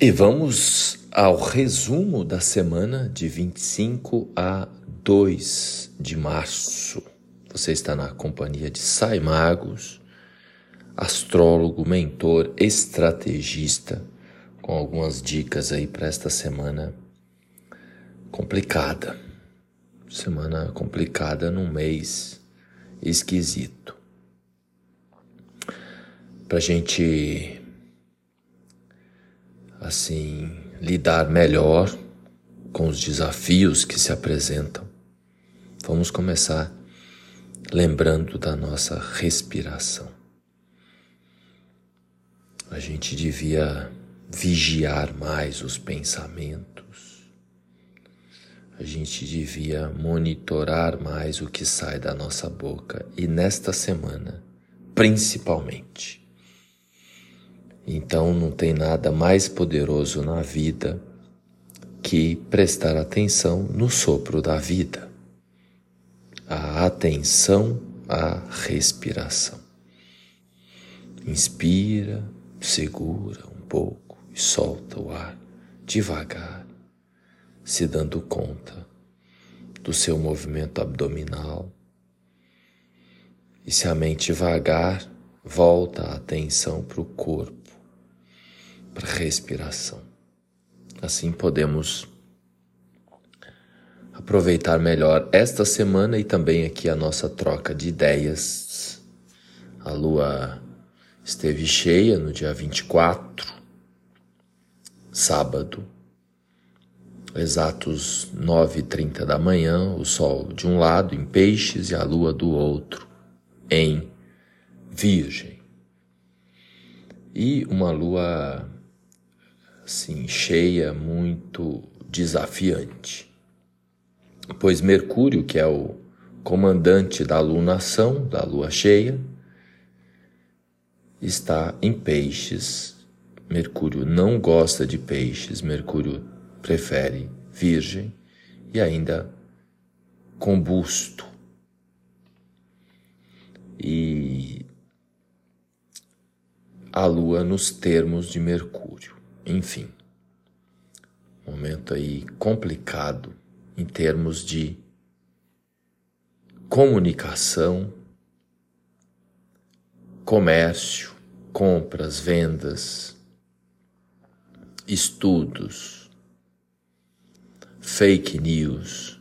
E vamos ao resumo da semana de 25 a 2 de março. Você está na companhia de Sai Magos, astrólogo, mentor, estrategista, com algumas dicas aí para esta semana complicada. Semana complicada num mês esquisito. Para gente assim lidar melhor com os desafios que se apresentam. Vamos começar lembrando da nossa respiração. A gente devia vigiar mais os pensamentos. A gente devia monitorar mais o que sai da nossa boca e nesta semana, principalmente então não tem nada mais poderoso na vida que prestar atenção no sopro da vida. A atenção à respiração. Inspira, segura um pouco e solta o ar devagar, se dando conta do seu movimento abdominal. E se a mente vagar, volta a atenção para o corpo para respiração. Assim podemos aproveitar melhor esta semana e também aqui a nossa troca de ideias. A lua esteve cheia no dia 24, sábado, exatos 9h30 da manhã, o sol de um lado em Peixes e a lua do outro em Virgem. E uma lua assim, cheia, muito desafiante. Pois Mercúrio, que é o comandante da lunação, da lua cheia, está em peixes. Mercúrio não gosta de peixes, Mercúrio prefere virgem e ainda combusto. E a lua nos termos de Mercúrio. Enfim, momento aí complicado em termos de comunicação, comércio, compras, vendas, estudos, fake news.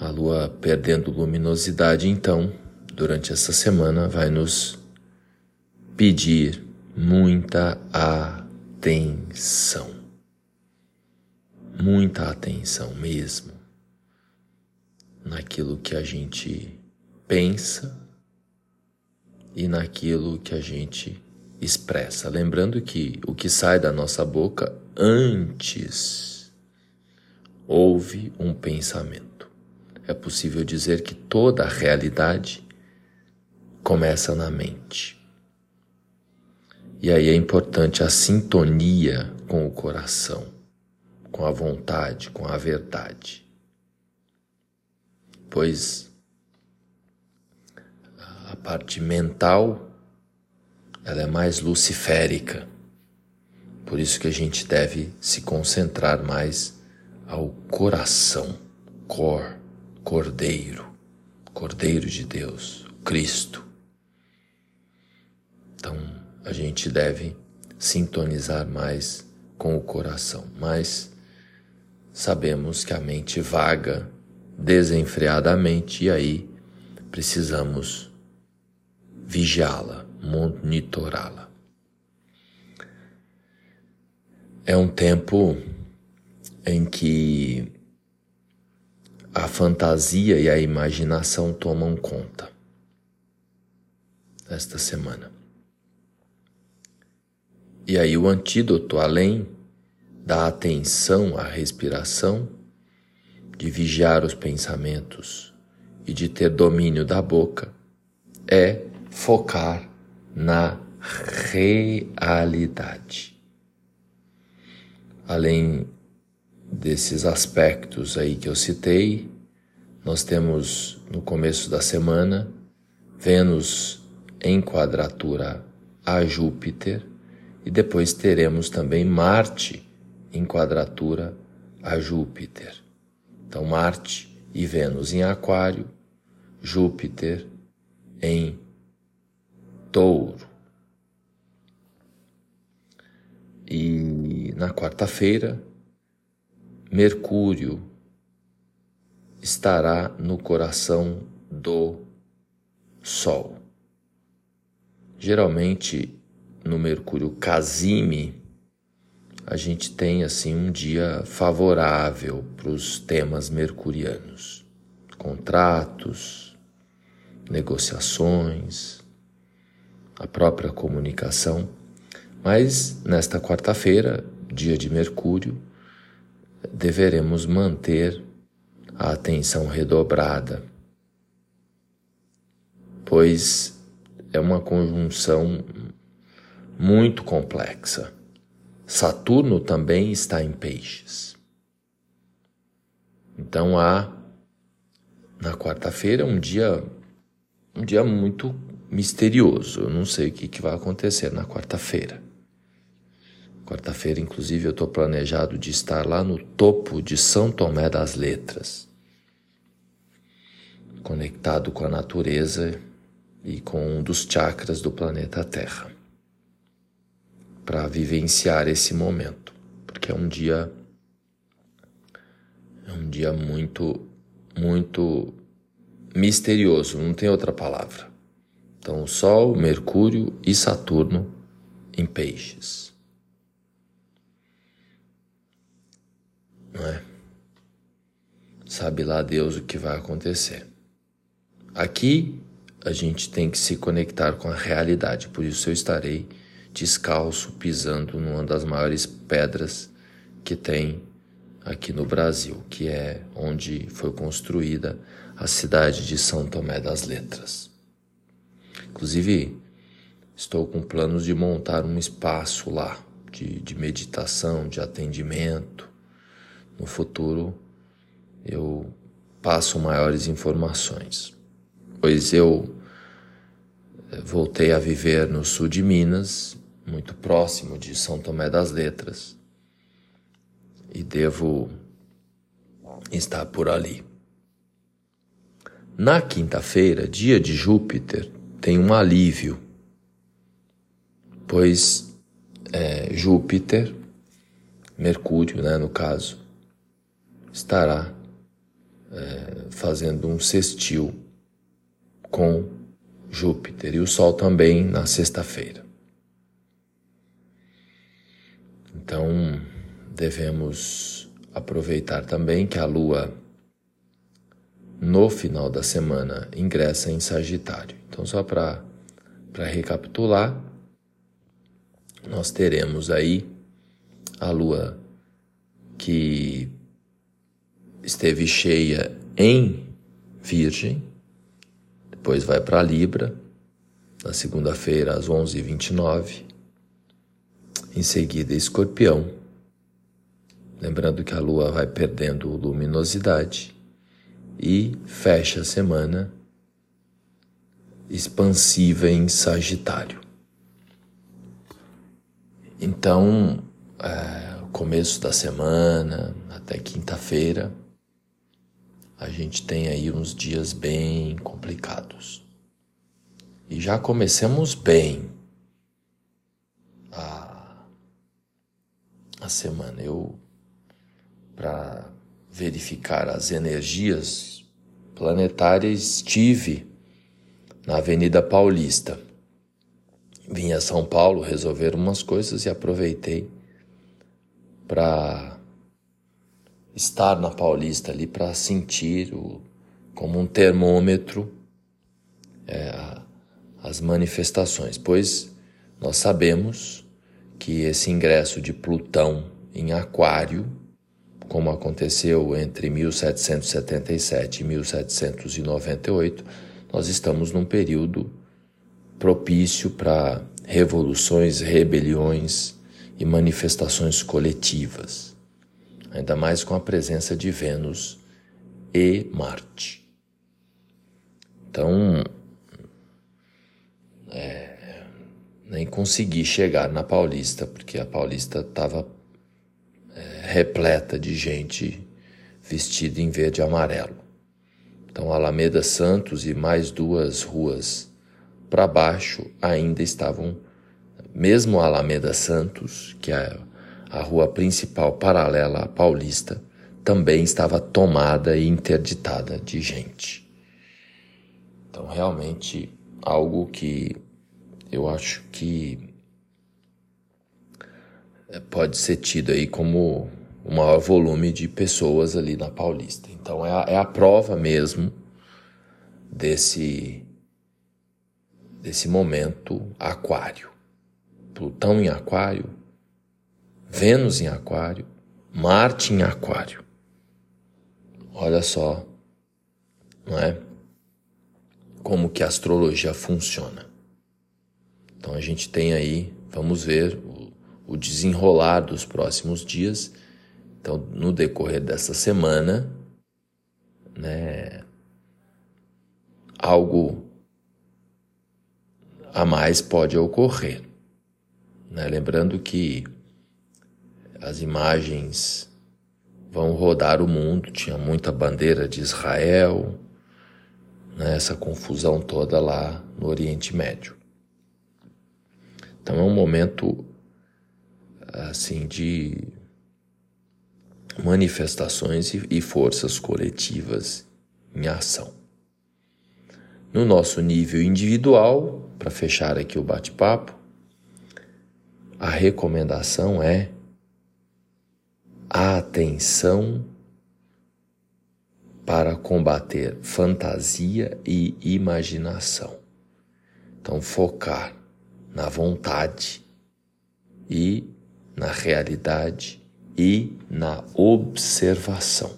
A lua perdendo luminosidade, então, durante essa semana, vai nos pedir muita atenção. Muita atenção mesmo naquilo que a gente pensa e naquilo que a gente expressa. Lembrando que o que sai da nossa boca antes houve um pensamento. É possível dizer que toda a realidade começa na mente. E aí é importante a sintonia com o coração, com a vontade, com a verdade. Pois a parte mental ela é mais luciférica. Por isso que a gente deve se concentrar mais ao coração, cor, cordeiro, cordeiro de Deus, Cristo. Então, a gente deve sintonizar mais com o coração, mas sabemos que a mente vaga desenfreadamente e aí precisamos vigiá-la, monitorá-la. É um tempo em que a fantasia e a imaginação tomam conta esta semana. E aí o antídoto, além da atenção à respiração, de vigiar os pensamentos e de ter domínio da boca, é focar na realidade. Além desses aspectos aí que eu citei, nós temos no começo da semana Vênus em quadratura a Júpiter e depois teremos também Marte em quadratura a Júpiter. Então, Marte e Vênus em Aquário, Júpiter em Touro. E na quarta-feira, Mercúrio estará no coração do Sol. Geralmente no Mercúrio Casime, a gente tem assim um dia favorável para os temas mercurianos, contratos, negociações, a própria comunicação. Mas nesta quarta-feira, dia de Mercúrio, deveremos manter a atenção redobrada, pois é uma conjunção muito complexa. Saturno também está em peixes. Então há na quarta-feira um dia um dia muito misterioso. Eu não sei o que, que vai acontecer na quarta-feira. Quarta-feira, inclusive, eu estou planejado de estar lá no topo de São Tomé das Letras, conectado com a natureza e com um dos chakras do planeta Terra para vivenciar esse momento, porque é um dia é um dia muito muito misterioso, não tem outra palavra. Então, Sol, Mercúrio e Saturno em Peixes. Não é? Sabe lá Deus o que vai acontecer. Aqui a gente tem que se conectar com a realidade, por isso eu estarei descalço pisando numa das maiores pedras que tem aqui no Brasil, que é onde foi construída a cidade de São Tomé das Letras. Inclusive, estou com planos de montar um espaço lá de, de meditação, de atendimento. No futuro, eu passo maiores informações, pois eu eh, voltei a viver no sul de Minas muito próximo de São Tomé das Letras e devo estar por ali. Na quinta-feira, dia de Júpiter, tem um alívio, pois é, Júpiter, Mercúrio, né, no caso, estará é, fazendo um sextil com Júpiter e o Sol também na sexta-feira. Então, devemos aproveitar também que a Lua, no final da semana, ingressa em Sagitário. Então, só para recapitular, nós teremos aí a Lua que esteve cheia em Virgem, depois vai para Libra, na segunda-feira às 11h29 em seguida Escorpião, lembrando que a Lua vai perdendo luminosidade e fecha a semana expansiva em Sagitário. Então, é, começo da semana até quinta-feira, a gente tem aí uns dias bem complicados. E já começamos bem a semana. Eu, para verificar as energias planetárias, estive na Avenida Paulista. Vim a São Paulo resolver umas coisas e aproveitei para estar na Paulista ali para sentir o, como um termômetro é, as manifestações, pois nós sabemos que esse ingresso de Plutão em Aquário, como aconteceu entre 1777 e 1798, nós estamos num período propício para revoluções, rebeliões e manifestações coletivas, ainda mais com a presença de Vênus e Marte. Então, é, nem consegui chegar na Paulista, porque a Paulista estava é, repleta de gente vestida em verde e amarelo. Então, Alameda Santos e mais duas ruas para baixo ainda estavam, mesmo a Alameda Santos, que é a rua principal paralela à Paulista, também estava tomada e interditada de gente. Então, realmente, algo que eu acho que pode ser tido aí como o maior volume de pessoas ali na Paulista. Então, é a, é a prova mesmo desse, desse momento aquário. Plutão em aquário, Vênus em aquário, Marte em aquário. Olha só, não é? Como que a astrologia funciona. Então a gente tem aí, vamos ver o, o desenrolar dos próximos dias. Então, no decorrer dessa semana, né, algo a mais pode ocorrer. Né? Lembrando que as imagens vão rodar o mundo. Tinha muita bandeira de Israel, né, essa confusão toda lá no Oriente Médio. Então é um momento assim de manifestações e forças coletivas em ação. No nosso nível individual, para fechar aqui o bate-papo, a recomendação é a atenção para combater fantasia e imaginação. Então, focar na vontade e na realidade e na observação.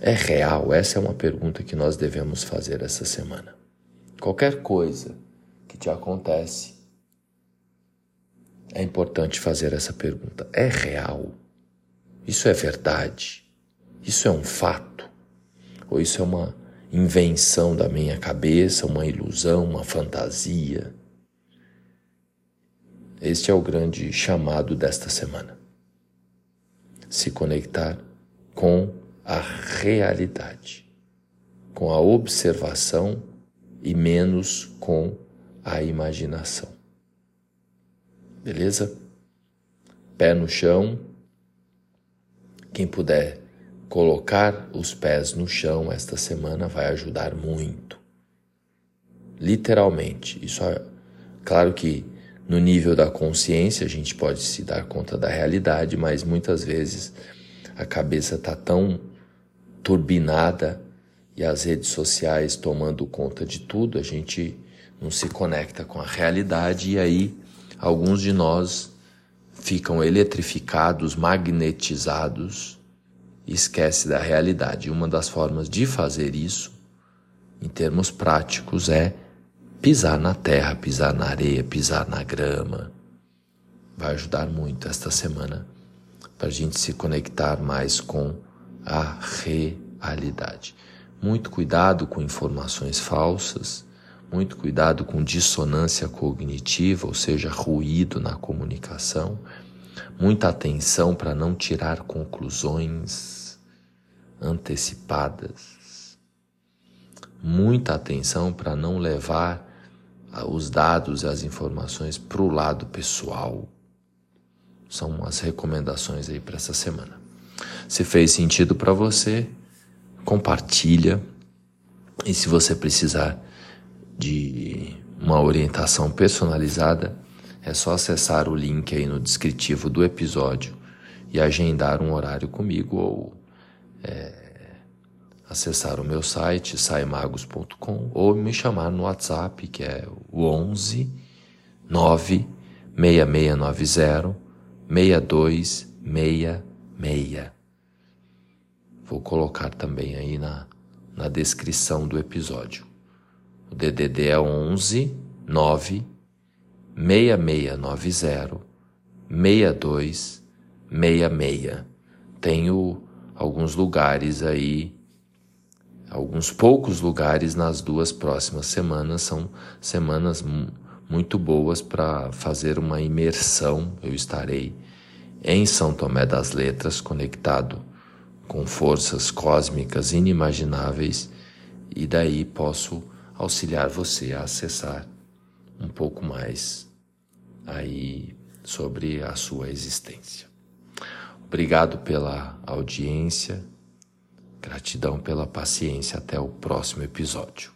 É real? Essa é uma pergunta que nós devemos fazer essa semana. Qualquer coisa que te acontece, é importante fazer essa pergunta. É real? Isso é verdade? Isso é um fato? Ou isso é uma invenção da minha cabeça, uma ilusão, uma fantasia? Este é o grande chamado desta semana. Se conectar com a realidade, com a observação e menos com a imaginação. Beleza? Pé no chão quem puder colocar os pés no chão esta semana vai ajudar muito. Literalmente. Isso é claro que no nível da consciência a gente pode se dar conta da realidade, mas muitas vezes a cabeça está tão turbinada e as redes sociais tomando conta de tudo, a gente não se conecta com a realidade e aí alguns de nós ficam eletrificados, magnetizados e esquece da realidade. Uma das formas de fazer isso, em termos práticos, é pisar na terra, pisar na areia, pisar na grama. Vai ajudar muito esta semana para a gente se conectar mais com a realidade. Muito cuidado com informações falsas, muito cuidado com dissonância cognitiva, ou seja, ruído na comunicação, muita atenção para não tirar conclusões antecipadas, muita atenção para não levar os dados e as informações para o lado pessoal. São as recomendações aí para essa semana. Se fez sentido para você, compartilha. E se você precisar de uma orientação personalizada, é só acessar o link aí no descritivo do episódio e agendar um horário comigo ou é, acessar o meu site saimagos.com ou me chamar no WhatsApp que é o 11 9 6690 6266. Vou colocar também aí na, na descrição do episódio. O DDD é 11 9 6690 6266. Tenho alguns lugares aí, alguns poucos lugares nas duas próximas semanas. São semanas muito boas para fazer uma imersão. Eu estarei em São Tomé das Letras, conectado com forças cósmicas inimagináveis, e daí posso auxiliar você a acessar um pouco mais aí sobre a sua existência. Obrigado pela audiência, gratidão pela paciência. Até o próximo episódio.